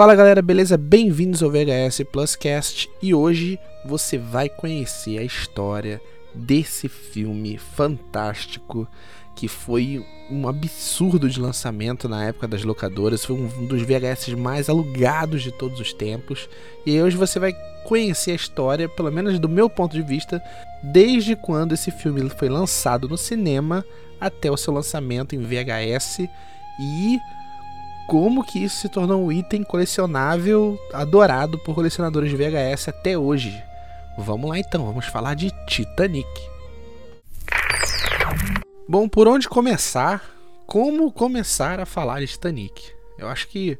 Fala galera, beleza? Bem-vindos ao VHS Pluscast e hoje você vai conhecer a história desse filme fantástico que foi um absurdo de lançamento na época das locadoras, foi um dos VHS mais alugados de todos os tempos. E hoje você vai conhecer a história, pelo menos do meu ponto de vista, desde quando esse filme foi lançado no cinema até o seu lançamento em VHS e como que isso se tornou um item colecionável adorado por colecionadores de VHS até hoje. Vamos lá então, vamos falar de Titanic. Bom, por onde começar? Como começar a falar de Titanic? Eu acho que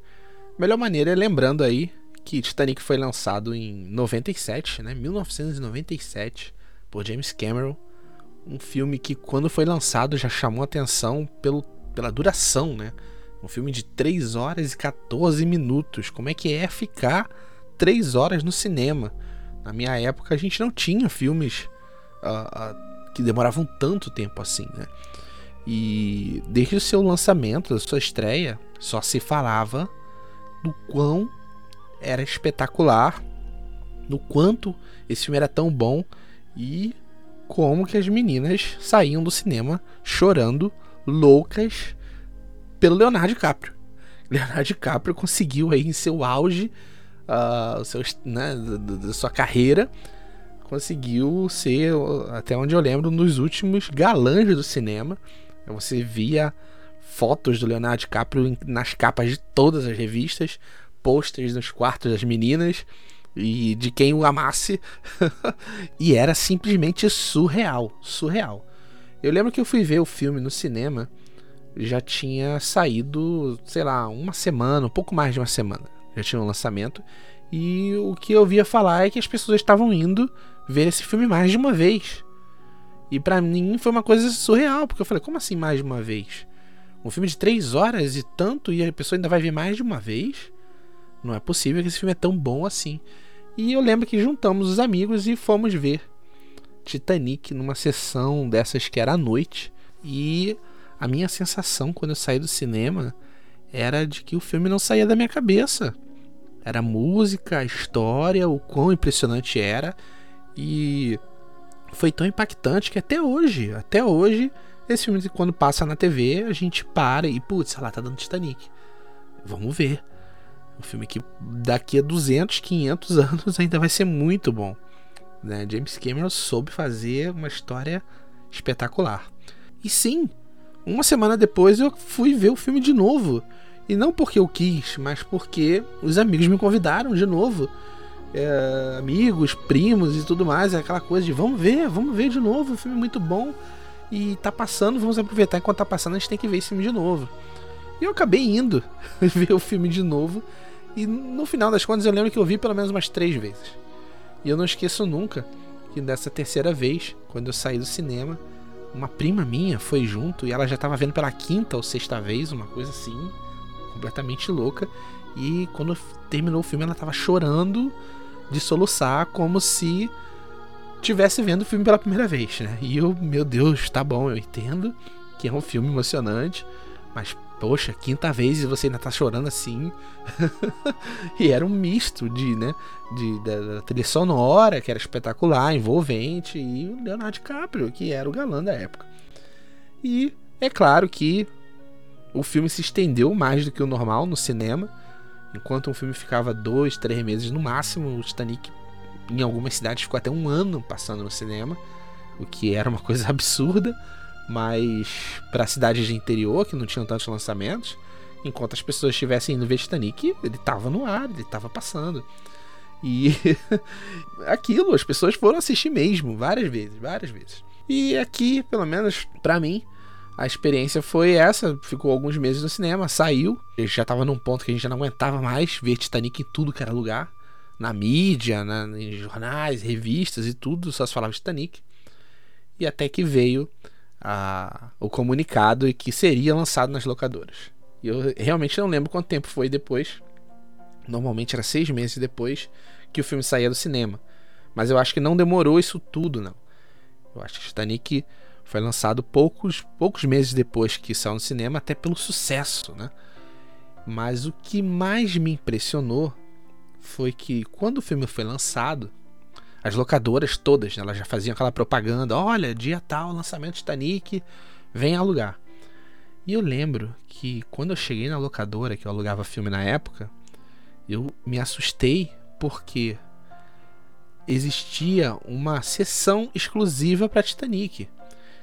a melhor maneira é lembrando aí que Titanic foi lançado em 97, né? 1997, por James Cameron. Um filme que quando foi lançado já chamou atenção pelo, pela duração, né? Um filme de 3 horas e 14 minutos. Como é que é ficar 3 horas no cinema? Na minha época a gente não tinha filmes uh, uh, que demoravam tanto tempo assim, né? E desde o seu lançamento, da sua estreia, só se falava do quão era espetacular, do quanto esse filme era tão bom e como que as meninas saíam do cinema chorando, loucas, pelo Leonardo DiCaprio. Leonardo DiCaprio conseguiu aí em seu auge, uh, seu, né, da, sua carreira, conseguiu ser, até onde eu lembro, dos últimos galãs do cinema. Você via fotos do Leonardo DiCaprio nas capas de todas as revistas, posters nos quartos das meninas e de quem o amasse. e era simplesmente surreal, surreal. Eu lembro que eu fui ver o filme no cinema já tinha saído, sei lá, uma semana, um pouco mais de uma semana. Já tinha um lançamento. E o que eu via falar é que as pessoas estavam indo ver esse filme mais de uma vez. E para mim foi uma coisa surreal, porque eu falei, como assim mais de uma vez? Um filme de três horas e tanto, e a pessoa ainda vai ver mais de uma vez? Não é possível que esse filme é tão bom assim. E eu lembro que juntamos os amigos e fomos ver Titanic numa sessão dessas que era à noite. E a minha sensação quando eu saí do cinema era de que o filme não saía da minha cabeça. Era a música, a história, o quão impressionante era. E foi tão impactante que até hoje, até hoje, esse filme quando passa na TV, a gente para e, putz, lá tá dando Titanic. Vamos ver. Um filme que daqui a 200, 500 anos ainda vai ser muito bom. Né? James Cameron soube fazer uma história espetacular. E sim, uma semana depois eu fui ver o filme de novo. E não porque eu quis, mas porque os amigos me convidaram de novo. É, amigos, primos e tudo mais. É aquela coisa de vamos ver, vamos ver de novo. O filme é muito bom. E tá passando, vamos aproveitar enquanto tá passando, a gente tem que ver esse filme de novo. E eu acabei indo ver o filme de novo. E no final das contas eu lembro que eu vi pelo menos umas três vezes. E eu não esqueço nunca que dessa terceira vez, quando eu saí do cinema, uma prima minha foi junto e ela já estava vendo pela quinta ou sexta vez, uma coisa assim, completamente louca. E quando terminou o filme, ela estava chorando de soluçar, como se tivesse vendo o filme pela primeira vez, né? E eu, meu Deus, tá bom, eu entendo que é um filme emocionante, mas poxa, quinta vez e você ainda tá chorando assim. e era um misto de, né, de, da, da, trilha sonora, que era espetacular, envolvente, e o Leonardo DiCaprio, que era o galã da época. E é claro que o filme se estendeu mais do que o normal no cinema. Enquanto um filme ficava dois, três meses no máximo, o Titanic em algumas cidades ficou até um ano passando no cinema, o que era uma coisa absurda mas para cidades de interior que não tinham tantos lançamentos, enquanto as pessoas estivessem indo ver Titanic, ele estava no ar, ele estava passando. E aquilo, as pessoas foram assistir mesmo, várias vezes, várias vezes. E aqui, pelo menos para mim, a experiência foi essa. Ficou alguns meses no cinema, saiu. Já estava num ponto que a gente já não aguentava mais ver Titanic em tudo que era lugar. Na mídia, na, em jornais, revistas e tudo, só se falava Titanic. E até que veio a, o comunicado e que seria lançado nas locadoras. E eu realmente não lembro quanto tempo foi depois. Normalmente era seis meses depois que o filme saía do cinema. Mas eu acho que não demorou isso tudo, não. Eu acho que Titanic foi lançado poucos, poucos meses depois que saiu no cinema, até pelo sucesso, né? Mas o que mais me impressionou foi que quando o filme foi lançado, as locadoras todas, elas já faziam aquela propaganda, olha, dia tal, lançamento Titanic, vem alugar. E eu lembro que quando eu cheguei na locadora, que eu alugava filme na época, eu me assustei porque existia uma sessão exclusiva para Titanic.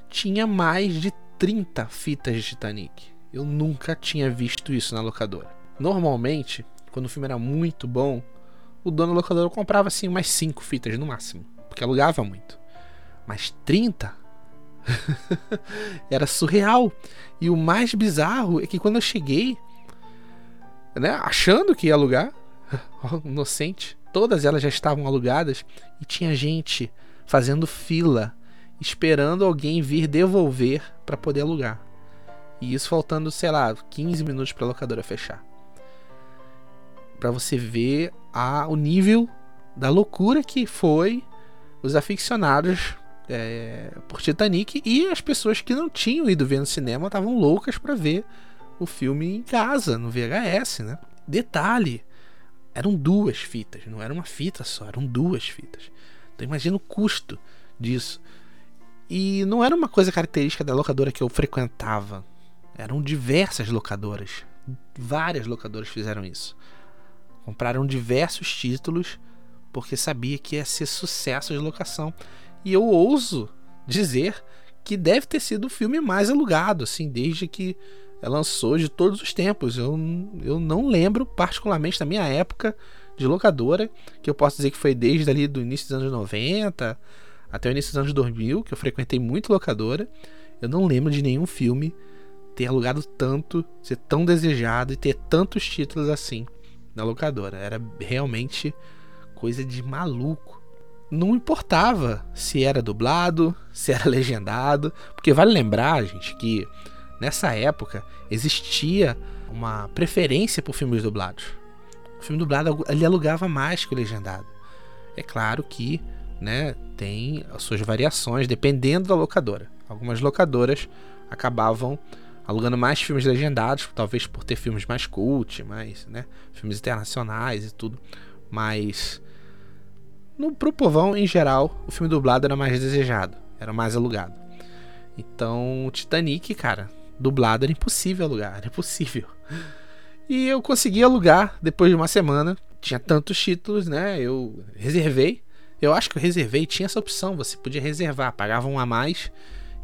Tinha mais de 30 fitas de Titanic. Eu nunca tinha visto isso na locadora. Normalmente, quando o filme era muito bom, o dono da locadora comprava assim umas 5 fitas no máximo, porque alugava muito. Mas 30 era surreal. E o mais bizarro é que quando eu cheguei, né, achando que ia alugar, inocente, todas elas já estavam alugadas e tinha gente fazendo fila, esperando alguém vir devolver para poder alugar. E isso faltando, sei lá, 15 minutos para a locadora fechar. Para você ver a, o nível da loucura que foi os aficionados é, por Titanic e as pessoas que não tinham ido ver no cinema estavam loucas para ver o filme em casa, no VHS, né? Detalhe, eram duas fitas, não era uma fita só, eram duas fitas. Então imagina o custo disso. E não era uma coisa característica da locadora que eu frequentava. Eram diversas locadoras. Várias locadoras fizeram isso. Compraram diversos títulos porque sabia que ia ser sucesso de locação. E eu ouso dizer que deve ter sido o filme mais alugado, assim, desde que lançou de todos os tempos. Eu, eu não lembro, particularmente na minha época de locadora, que eu posso dizer que foi desde ali do início dos anos 90 até o início dos anos 2000, que eu frequentei muito locadora. Eu não lembro de nenhum filme ter alugado tanto, ser tão desejado e ter tantos títulos assim na locadora. Era realmente coisa de maluco. Não importava se era dublado, se era legendado, porque vale lembrar, gente, que nessa época existia uma preferência por filmes dublados. O filme dublado ele alugava mais que o legendado. É claro que né, tem as suas variações dependendo da locadora. Algumas locadoras acabavam alugando mais filmes legendados, talvez por ter filmes mais cult, mais, né, filmes internacionais e tudo. Mas no pro povão em geral, o filme dublado era mais desejado, era mais alugado. Então, Titanic, cara, dublado era impossível alugar, era impossível. E eu consegui alugar depois de uma semana. Tinha tantos títulos, né? Eu reservei. Eu acho que eu reservei, tinha essa opção, você podia reservar, pagava um a mais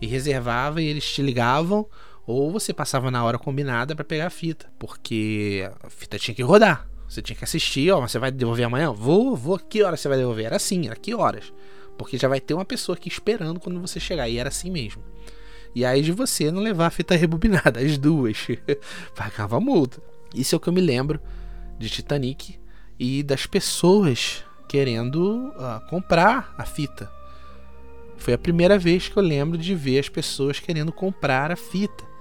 e reservava e eles te ligavam ou você passava na hora combinada para pegar a fita, porque a fita tinha que rodar. Você tinha que assistir, ó, você vai devolver amanhã? Vou, vou. Que hora você vai devolver? Era assim, era que horas? Porque já vai ter uma pessoa aqui esperando quando você chegar e era assim mesmo. E aí de você não levar a fita rebobinada, as duas. Pagava multa. Isso é o que eu me lembro de Titanic e das pessoas querendo uh, comprar a fita. Foi a primeira vez que eu lembro de ver as pessoas querendo comprar a fita.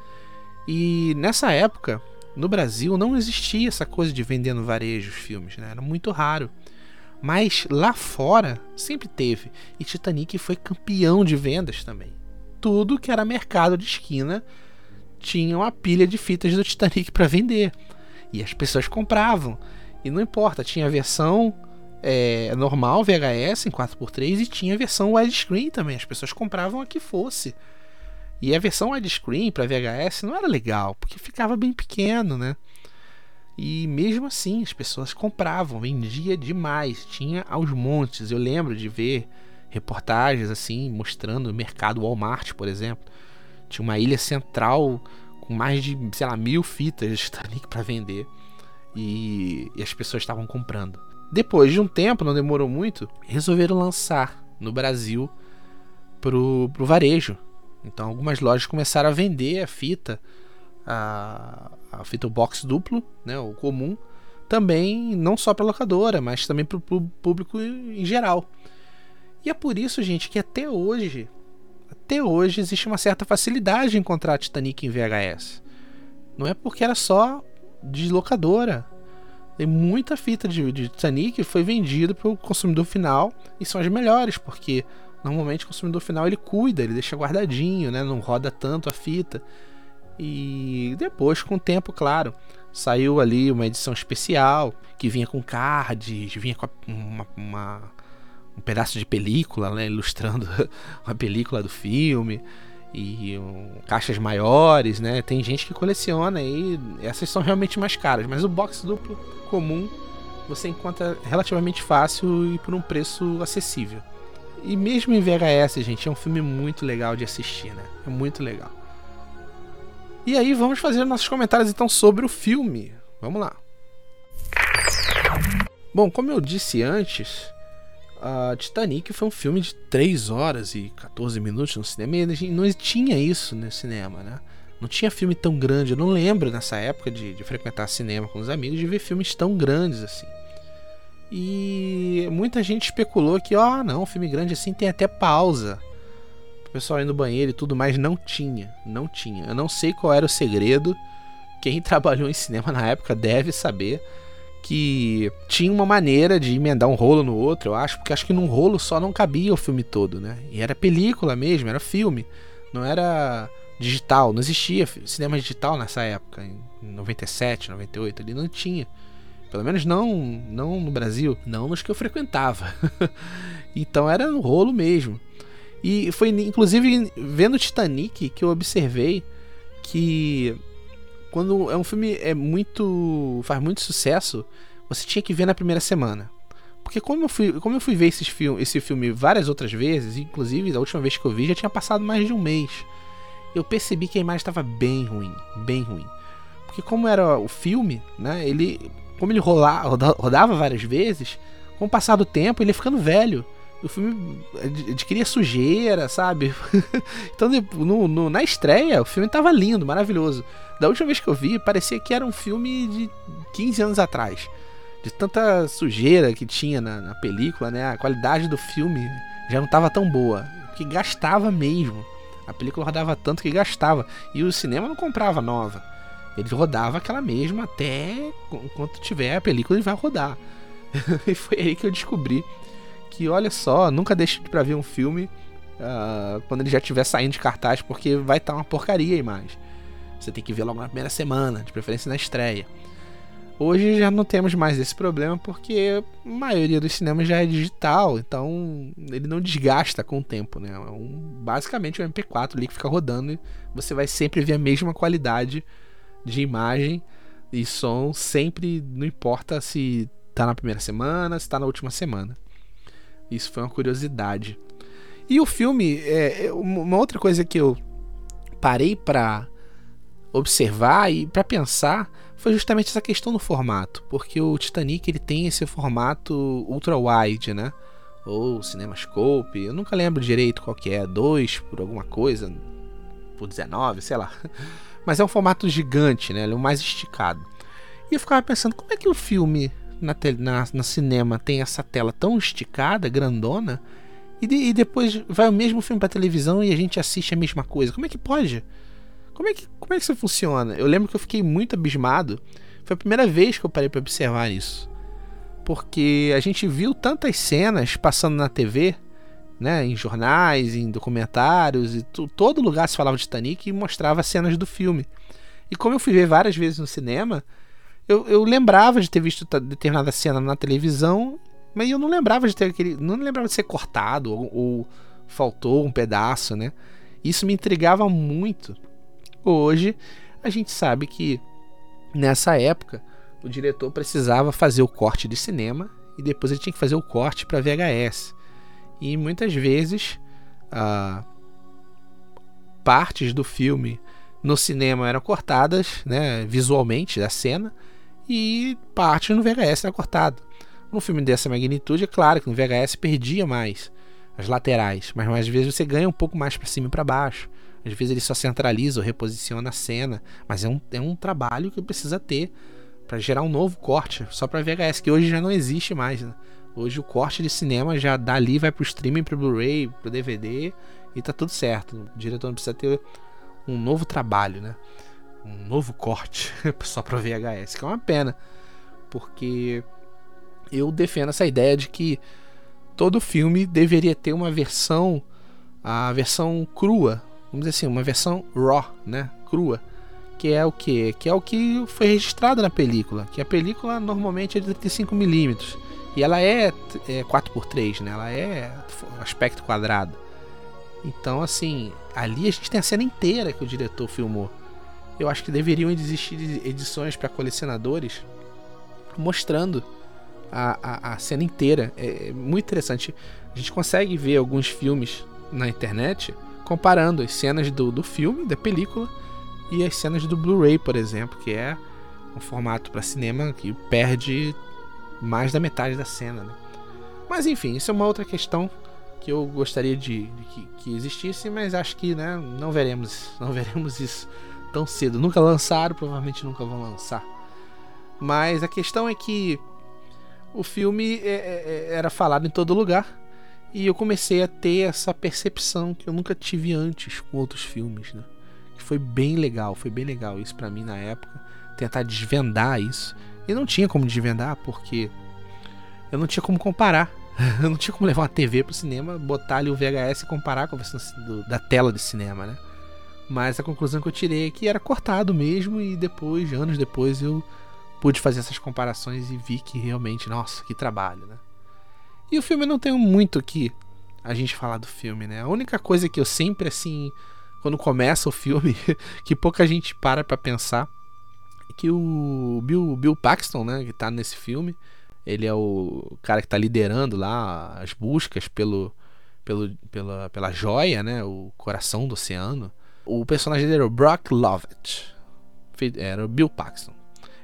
E nessa época, no Brasil, não existia essa coisa de vender no varejo os filmes, né? era muito raro. Mas lá fora sempre teve. E Titanic foi campeão de vendas também tudo que era mercado de esquina tinha uma pilha de fitas do Titanic para vender. E as pessoas compravam. E não importa, tinha a versão é, normal, VHS em 4x3, e tinha a versão widescreen também. As pessoas compravam a que fosse. E a versão widescreen para VHS não era legal, porque ficava bem pequeno, né? E mesmo assim as pessoas compravam, vendia demais, tinha aos montes. Eu lembro de ver reportagens assim, mostrando o mercado Walmart, por exemplo. Tinha uma ilha central com mais de, sei lá, mil fitas de Titanic para vender. E, e as pessoas estavam comprando. Depois de um tempo, não demorou muito, resolveram lançar no Brasil pro, pro varejo. Então algumas lojas começaram a vender a fita, a, a fita box duplo, né, o comum, também não só para locadora, mas também para o público em geral. E é por isso, gente, que até hoje, até hoje existe uma certa facilidade em encontrar Titanic em VHS. Não é porque era só de locadora. Tem muita fita de, de Titanic foi vendida para o consumidor final e são as melhores, porque normalmente o consumidor final ele cuida, ele deixa guardadinho, né? não roda tanto a fita. E depois, com o tempo, claro, saiu ali uma edição especial que vinha com cards, vinha com uma, uma, um pedaço de película, né, ilustrando a película do filme e um, caixas maiores, né? Tem gente que coleciona e essas são realmente mais caras, mas o box duplo comum você encontra relativamente fácil e por um preço acessível. E mesmo em VHS, gente, é um filme muito legal de assistir, né? É muito legal. E aí vamos fazer nossos comentários então sobre o filme. Vamos lá. Bom, como eu disse antes, a Titanic foi um filme de 3 horas e 14 minutos no cinema e não tinha isso no cinema, né? Não tinha filme tão grande. Eu não lembro nessa época de, de frequentar cinema com os amigos de ver filmes tão grandes assim. E muita gente especulou que, ó, oh, não, filme grande assim tem até pausa. O pessoal ir no banheiro e tudo mais. Não tinha, não tinha. Eu não sei qual era o segredo. Quem trabalhou em cinema na época deve saber que tinha uma maneira de emendar um rolo no outro, eu acho, porque acho que num rolo só não cabia o filme todo, né? E era película mesmo, era filme, não era digital, não existia cinema digital nessa época, em 97, 98, ele não tinha. Pelo menos não, não no Brasil, não nos que eu frequentava. então era no rolo mesmo. E foi inclusive vendo Titanic que eu observei que quando é um filme é muito faz muito sucesso, você tinha que ver na primeira semana. Porque como eu fui, como eu fui ver esse filme, esse filme várias outras vezes, inclusive da última vez que eu vi já tinha passado mais de um mês. Eu percebi que a imagem estava bem ruim, bem ruim. Porque como era o filme, né, ele como ele rola, rodava várias vezes, com o passar do tempo, ele ia ficando velho. O filme adquiria sujeira, sabe? então, no, no, na estreia, o filme tava lindo, maravilhoso. Da última vez que eu vi, parecia que era um filme de 15 anos atrás. De tanta sujeira que tinha na, na película, né? A qualidade do filme já não tava tão boa. Porque gastava mesmo. A película rodava tanto que gastava. E o cinema não comprava nova. Ele rodava aquela mesma até enquanto tiver a película ele vai rodar. e foi aí que eu descobri que, olha só, nunca deixe para ver um filme uh, quando ele já estiver saindo de cartaz, porque vai estar tá uma porcaria a imagem. Você tem que ver logo na primeira semana, de preferência na estreia. Hoje já não temos mais esse problema porque a maioria dos cinemas já é digital, então ele não desgasta com o tempo, né? É um, basicamente um MP4 ali que fica rodando e você vai sempre ver a mesma qualidade de imagem e som sempre, não importa se tá na primeira semana, se tá na última semana. Isso foi uma curiosidade. E o filme, é, é uma outra coisa que eu parei para observar e para pensar foi justamente essa questão do formato, porque o Titanic ele tem esse formato ultra wide, né? Ou CinemaScope, eu nunca lembro direito qual que é, 2 por alguma coisa, por 19, sei lá. Mas é um formato gigante, né? Ele é o mais esticado. E eu ficava pensando, como é que o filme na, na, na cinema tem essa tela tão esticada, grandona, e, de, e depois vai o mesmo filme para televisão e a gente assiste a mesma coisa? Como é que pode? Como é que, como é que isso funciona? Eu lembro que eu fiquei muito abismado. Foi a primeira vez que eu parei para observar isso. Porque a gente viu tantas cenas passando na TV né, em jornais, em documentários, e todo lugar se falava de Titanic e mostrava cenas do filme. E como eu fui ver várias vezes no cinema, eu, eu lembrava de ter visto determinada cena na televisão, mas eu não lembrava de ter aquele. Não lembrava de ser cortado ou, ou faltou um pedaço, né? Isso me intrigava muito. Hoje a gente sabe que nessa época o diretor precisava fazer o corte de cinema e depois ele tinha que fazer o corte para VHS. E muitas vezes ah, partes do filme no cinema eram cortadas né, visualmente da cena e parte no VHS era cortada. Num filme dessa magnitude, é claro que no VHS perdia mais as laterais, mas às vezes você ganha um pouco mais para cima e para baixo. Às vezes ele só centraliza ou reposiciona a cena, mas é um, é um trabalho que precisa ter para gerar um novo corte só para VHS, que hoje já não existe mais. Né? Hoje o corte de cinema já dali vai pro streaming, pro Blu-ray, pro DVD e tá tudo certo. O diretor não precisa ter um novo trabalho, né? Um novo corte só para VHS, que é uma pena, porque eu defendo essa ideia de que todo filme deveria ter uma versão, a versão crua, vamos dizer assim, uma versão raw, né? Crua, que é o que? Que é o que foi registrado na película, que a película normalmente é de 35 milímetros e ela é, é 4x3, né? Ela é aspecto quadrado. Então, assim, ali a gente tem a cena inteira que o diretor filmou. Eu acho que deveriam existir edições para colecionadores mostrando a, a, a, cena inteira. É, é muito interessante. A gente consegue ver alguns filmes na internet comparando as cenas do, do filme, da película, e as cenas do Blu-ray, por exemplo, que é um formato para cinema que perde mais da metade da cena. Né? Mas enfim, isso é uma outra questão que eu gostaria de, de que, que, existisse, mas acho que né, não veremos, não veremos isso tão cedo. Nunca lançaram, provavelmente nunca vão lançar. Mas a questão é que o filme é, é, é, era falado em todo lugar e eu comecei a ter essa percepção que eu nunca tive antes com outros filmes, né? Que foi bem legal, foi bem legal isso para mim na época, tentar desvendar isso. E não tinha como desvendar porque eu não tinha como comparar. eu não tinha como levar uma TV pro cinema, botar ali o VHS e comparar com a versão do, da tela de cinema, né? Mas a conclusão que eu tirei é que era cortado mesmo e depois, anos depois, eu pude fazer essas comparações e vi que realmente, nossa, que trabalho, né? E o filme não tem muito que a gente falar do filme, né? A única coisa que eu sempre, assim, quando começa o filme, que pouca gente para pra pensar, que o Bill, Bill Paxton, né, que tá nesse filme, ele é o cara que tá liderando lá as buscas pelo, pelo, pela, pela joia, né? O coração do oceano. O personagem dele era o Brock Lovett. Era o Bill Paxton.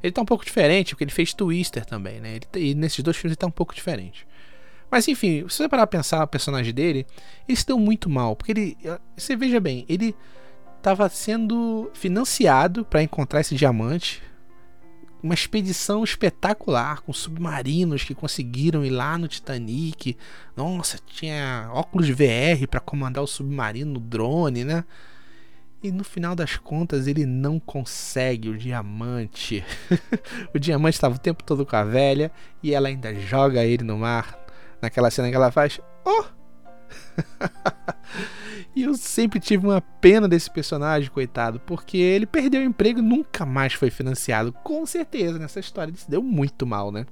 Ele tá um pouco diferente, porque ele fez Twister também, né? Ele, e nesses dois filmes ele tá um pouco diferente. Mas enfim, se você parar pra pensar o personagem dele, ele se deu muito mal. Porque ele. Você veja bem, ele estava sendo financiado para encontrar esse diamante uma expedição espetacular com submarinos que conseguiram ir lá no Titanic. Nossa, tinha óculos VR para comandar o submarino no drone, né? E no final das contas ele não consegue o diamante. o diamante estava o tempo todo com a velha e ela ainda joga ele no mar. Naquela cena que ela faz: "Oh!" E eu sempre tive uma pena desse personagem, coitado, porque ele perdeu o emprego e nunca mais foi financiado. Com certeza, nessa história ele se deu muito mal, né?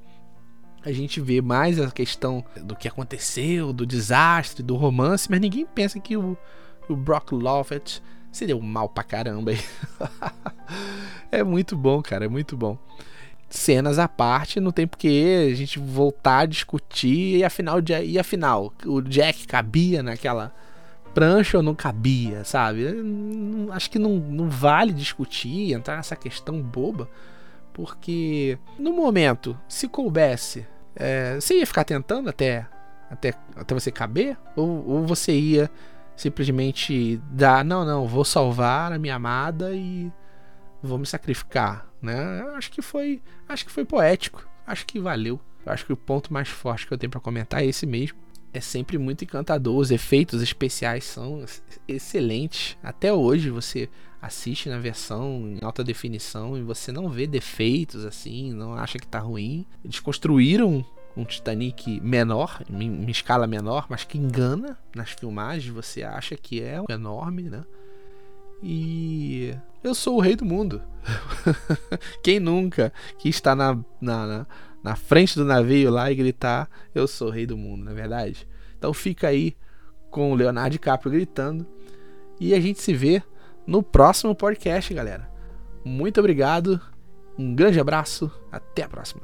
A gente vê mais a questão do que aconteceu, do desastre, do romance, mas ninguém pensa que o, o Brock Lovett se deu mal pra caramba. é muito bom, cara, é muito bom. Cenas à parte, não tem porque a gente voltar a discutir e afinal, e afinal o Jack cabia naquela prancha ou não cabia, sabe? Acho que não, não vale discutir, entrar nessa questão boba, porque no momento, se coubesse, é, você ia ficar tentando até, até, até você caber? Ou, ou você ia simplesmente dar, não, não, vou salvar a minha amada e vou me sacrificar, né? Acho que foi, acho que foi poético, acho que valeu. Acho que o ponto mais forte que eu tenho para comentar é esse mesmo é sempre muito encantador. Os efeitos especiais são excelentes. Até hoje você assiste na versão em alta definição e você não vê defeitos assim, não acha que tá ruim. Eles construíram um Titanic menor, em escala menor, mas que engana nas filmagens. Você acha que é enorme, né? E eu sou o rei do mundo. Quem nunca que está na, na, na na frente do navio lá e gritar: Eu sou rei do mundo, na é verdade? Então fica aí com o Leonardo DiCaprio gritando. E a gente se vê no próximo podcast, galera. Muito obrigado, um grande abraço, até a próxima.